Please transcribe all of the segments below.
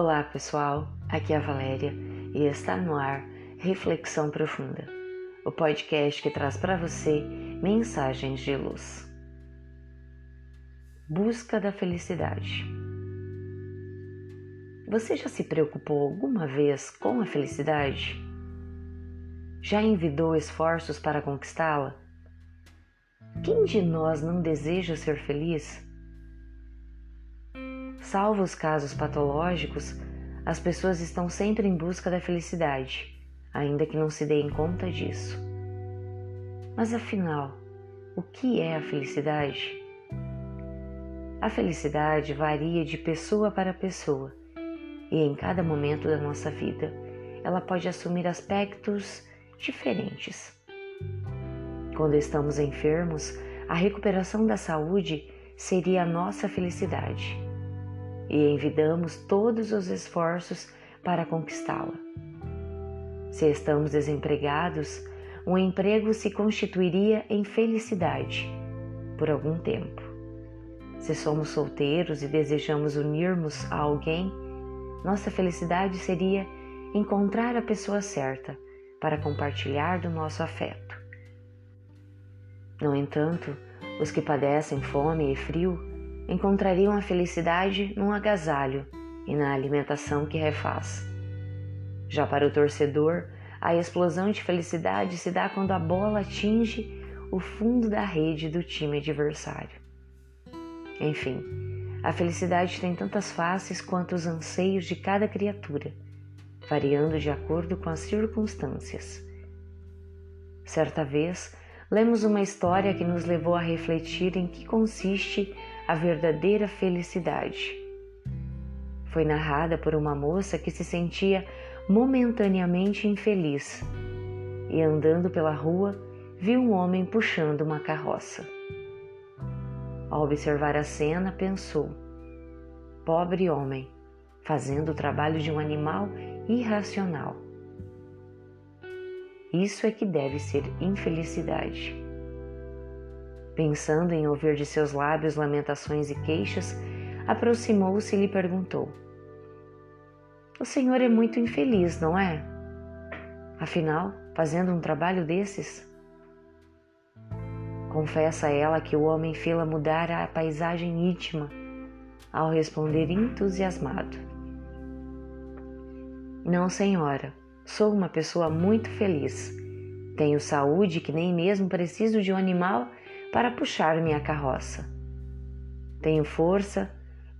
Olá pessoal, aqui é a Valéria e está no ar Reflexão Profunda, o podcast que traz para você mensagens de luz. Busca da felicidade. Você já se preocupou alguma vez com a felicidade? Já envidou esforços para conquistá-la? Quem de nós não deseja ser feliz? Salvo os casos patológicos, as pessoas estão sempre em busca da felicidade, ainda que não se deem conta disso. Mas afinal, o que é a felicidade? A felicidade varia de pessoa para pessoa e em cada momento da nossa vida ela pode assumir aspectos diferentes. Quando estamos enfermos, a recuperação da saúde seria a nossa felicidade e envidamos todos os esforços para conquistá-la. Se estamos desempregados, o emprego se constituiria em felicidade por algum tempo. Se somos solteiros e desejamos unirmos a alguém, nossa felicidade seria encontrar a pessoa certa para compartilhar do nosso afeto. No entanto, os que padecem fome e frio encontrariam a felicidade num agasalho e na alimentação que refaz. Já para o torcedor, a explosão de felicidade se dá quando a bola atinge o fundo da rede do time adversário. Enfim, a felicidade tem tantas faces quanto os anseios de cada criatura, variando de acordo com as circunstâncias. Certa vez, lemos uma história que nos levou a refletir em que consiste a verdadeira felicidade. Foi narrada por uma moça que se sentia momentaneamente infeliz e, andando pela rua, viu um homem puxando uma carroça. Ao observar a cena, pensou: pobre homem, fazendo o trabalho de um animal irracional. Isso é que deve ser infelicidade. Pensando em ouvir de seus lábios lamentações e queixas, aproximou-se e lhe perguntou: O senhor é muito infeliz, não é? Afinal, fazendo um trabalho desses? Confessa ela que o homem fê-la mudar a paisagem íntima ao responder entusiasmado: Não, senhora, sou uma pessoa muito feliz. Tenho saúde que nem mesmo preciso de um animal para puxar minha carroça. Tenho força,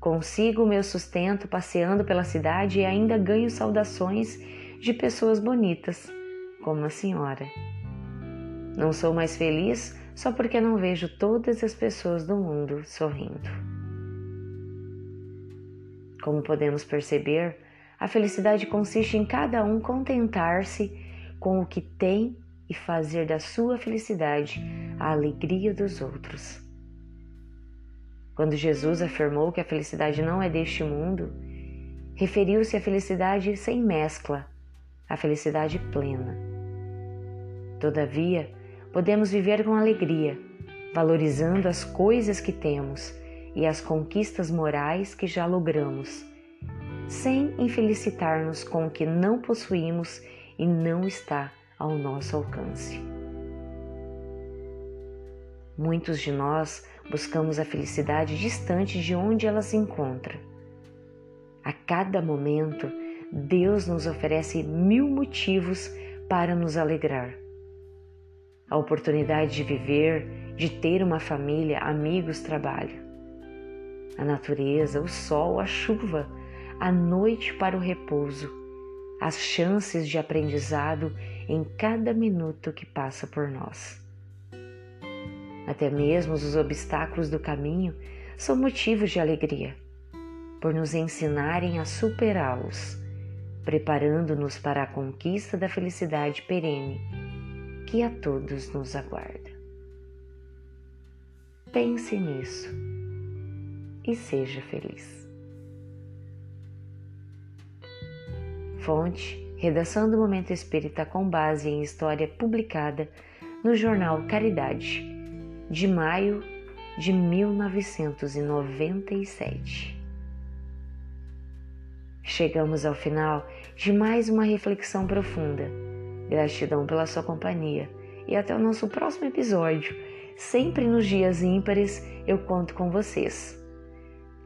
consigo meu sustento passeando pela cidade e ainda ganho saudações de pessoas bonitas, como a senhora. Não sou mais feliz só porque não vejo todas as pessoas do mundo sorrindo. Como podemos perceber, a felicidade consiste em cada um contentar-se com o que tem e fazer da sua felicidade a alegria dos outros. Quando Jesus afirmou que a felicidade não é deste mundo, referiu-se à felicidade sem mescla, à felicidade plena. Todavia, podemos viver com alegria, valorizando as coisas que temos e as conquistas morais que já logramos, sem infelicitar-nos com o que não possuímos e não está ao nosso alcance. Muitos de nós buscamos a felicidade distante de onde ela se encontra. A cada momento, Deus nos oferece mil motivos para nos alegrar. A oportunidade de viver, de ter uma família, amigos, trabalho. A natureza, o sol, a chuva, a noite para o repouso, as chances de aprendizado em cada minuto que passa por nós. Até mesmo os obstáculos do caminho são motivos de alegria, por nos ensinarem a superá-los, preparando-nos para a conquista da felicidade perene que a todos nos aguarda. Pense nisso e seja feliz. Fonte Redação do Momento Espírita com base em história publicada no jornal Caridade, de maio de 1997. Chegamos ao final de mais uma reflexão profunda. Gratidão pela sua companhia e até o nosso próximo episódio. Sempre nos dias ímpares eu conto com vocês.